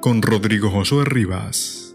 con Rodrigo Josué Rivas.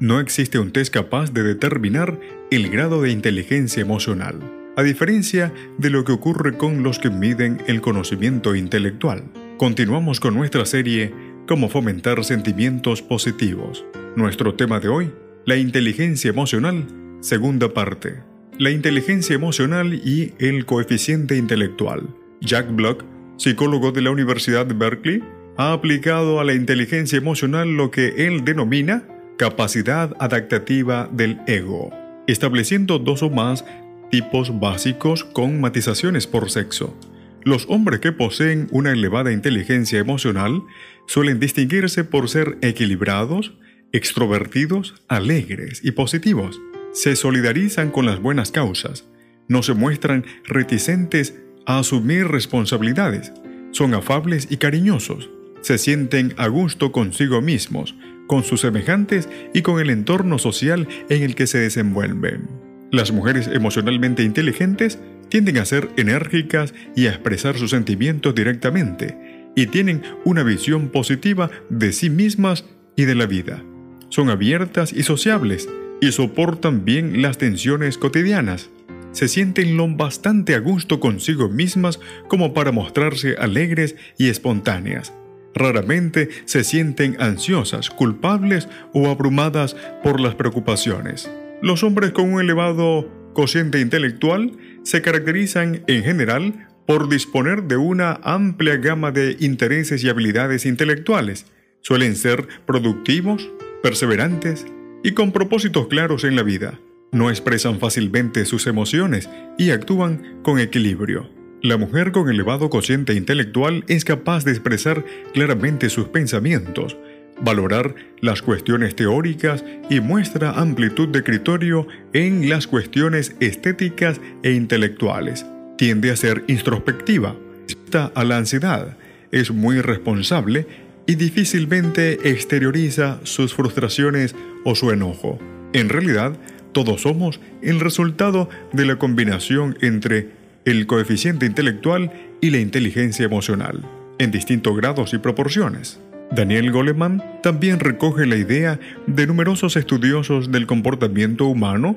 No existe un test capaz de determinar el grado de inteligencia emocional, a diferencia de lo que ocurre con los que miden el conocimiento intelectual. Continuamos con nuestra serie Cómo fomentar sentimientos positivos. Nuestro tema de hoy, la inteligencia emocional, segunda parte. La inteligencia emocional y el coeficiente intelectual. Jack Block, psicólogo de la Universidad de Berkeley, ha aplicado a la inteligencia emocional lo que él denomina capacidad adaptativa del ego, estableciendo dos o más tipos básicos con matizaciones por sexo. Los hombres que poseen una elevada inteligencia emocional suelen distinguirse por ser equilibrados, extrovertidos, alegres y positivos. Se solidarizan con las buenas causas, no se muestran reticentes a asumir responsabilidades, son afables y cariñosos, se sienten a gusto consigo mismos, con sus semejantes y con el entorno social en el que se desenvuelven. Las mujeres emocionalmente inteligentes tienden a ser enérgicas y a expresar sus sentimientos directamente, y tienen una visión positiva de sí mismas y de la vida. Son abiertas y sociables, y soportan bien las tensiones cotidianas. Se sienten lo bastante a gusto consigo mismas como para mostrarse alegres y espontáneas raramente se sienten ansiosas, culpables o abrumadas por las preocupaciones. Los hombres con un elevado cociente intelectual se caracterizan en general por disponer de una amplia gama de intereses y habilidades intelectuales. Suelen ser productivos, perseverantes y con propósitos claros en la vida. No expresan fácilmente sus emociones y actúan con equilibrio. La mujer con elevado cociente intelectual es capaz de expresar claramente sus pensamientos, valorar las cuestiones teóricas y muestra amplitud de criterio en las cuestiones estéticas e intelectuales. Tiende a ser introspectiva, está a la ansiedad, es muy responsable y difícilmente exterioriza sus frustraciones o su enojo. En realidad, todos somos el resultado de la combinación entre el coeficiente intelectual y la inteligencia emocional, en distintos grados y proporciones. Daniel Goleman también recoge la idea de numerosos estudiosos del comportamiento humano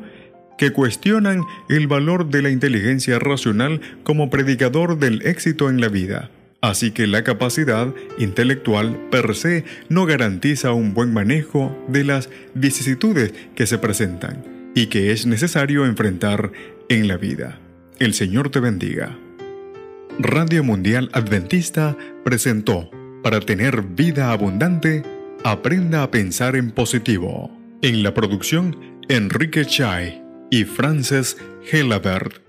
que cuestionan el valor de la inteligencia racional como predicador del éxito en la vida. Así que la capacidad intelectual per se no garantiza un buen manejo de las vicisitudes que se presentan y que es necesario enfrentar en la vida. El Señor te bendiga. Radio Mundial Adventista presentó, para tener vida abundante, aprenda a pensar en positivo. En la producción, Enrique Chai y Frances Helabert.